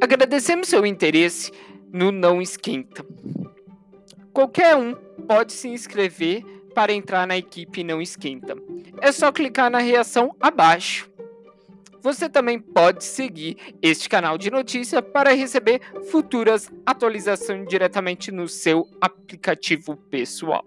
Agradecemos seu interesse no Não Esquenta. Qualquer um pode se inscrever para entrar na equipe Não Esquenta. É só clicar na reação abaixo. Você também pode seguir este canal de notícia para receber futuras atualizações diretamente no seu aplicativo pessoal.